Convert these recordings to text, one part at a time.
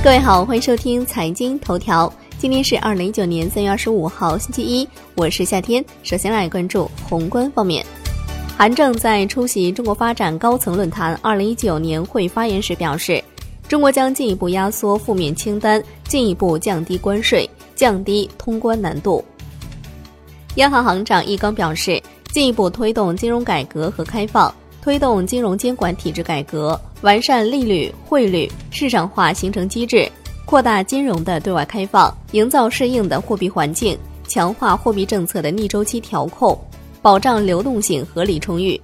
各位好，欢迎收听财经头条。今天是二零一九年三月二十五号，星期一，我是夏天。首先来关注宏观方面，韩正在出席中国发展高层论坛二零一九年会发言时表示，中国将进一步压缩负面清单，进一步降低关税，降低通关难度。央行行长易纲表示，进一步推动金融改革和开放。推动金融监管体制改革，完善利率、汇率市场化形成机制，扩大金融的对外开放，营造适应的货币环境，强化货币政策的逆周期调控，保障流动性合理充裕。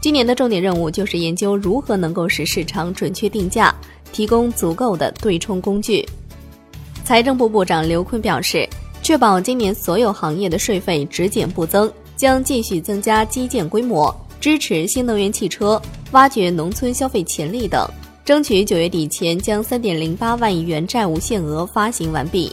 今年的重点任务就是研究如何能够使市场准确定价，提供足够的对冲工具。财政部部长刘昆表示，确保今年所有行业的税费只减不增，将继续增加基建规模。支持新能源汽车，挖掘农村消费潜力等，争取九月底前将三点零八万亿元债务限额发行完毕。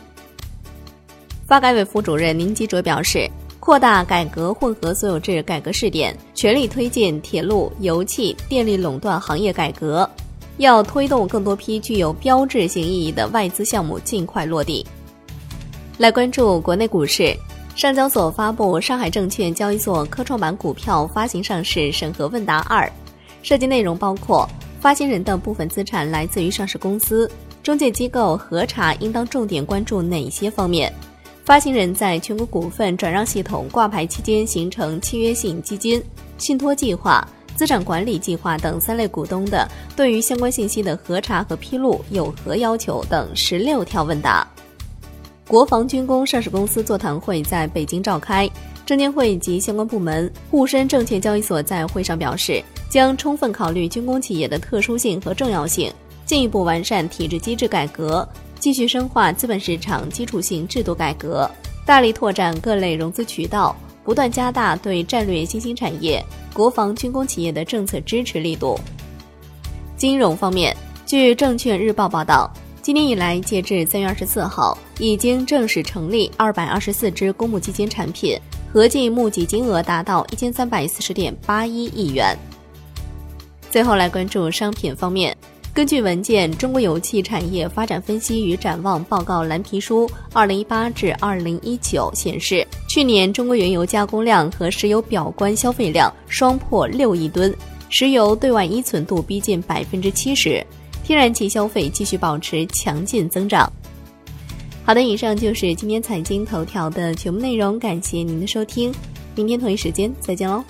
发改委副主任宁吉喆表示，扩大改革混合所有制改革试点，全力推进铁路、油气、电力垄断行业改革，要推动更多批具有标志性意义的外资项目尽快落地。来关注国内股市。上交所发布《上海证券交易所科创板股票发行上市审核问答二》，涉及内容包括发行人的部分资产来自于上市公司，中介机构核查应当重点关注哪些方面，发行人在全国股份转让系统挂牌期间形成契约性基金、信托计划、资产管理计划等三类股东的对于相关信息的核查和披露有何要求等十六条问答。国防军工上市公司座谈会在北京召开，证监会及相关部门、沪深证券交易所在会上表示，将充分考虑军工企业的特殊性和重要性，进一步完善体制机制改革，继续深化资本市场基础性制度改革，大力拓展各类融资渠道，不断加大对战略新兴产业、国防军工企业的政策支持力度。金融方面，据证券日报报道。今年以来，截至三月二十四号，已经正式成立二百二十四只公募基金产品，合计募集金额达到一千三百四十点八一亿元。最后来关注商品方面，根据文件《中国油气产业发展分析与展望报告蓝皮书（二零一八至二零一九）》显示，去年中国原油加工量和石油表观消费量双破六亿吨，石油对外依存度逼近百分之七十。天然气消费继续保持强劲增长。好的，以上就是今天财经头条的全部内容，感谢您的收听，明天同一时间再见喽。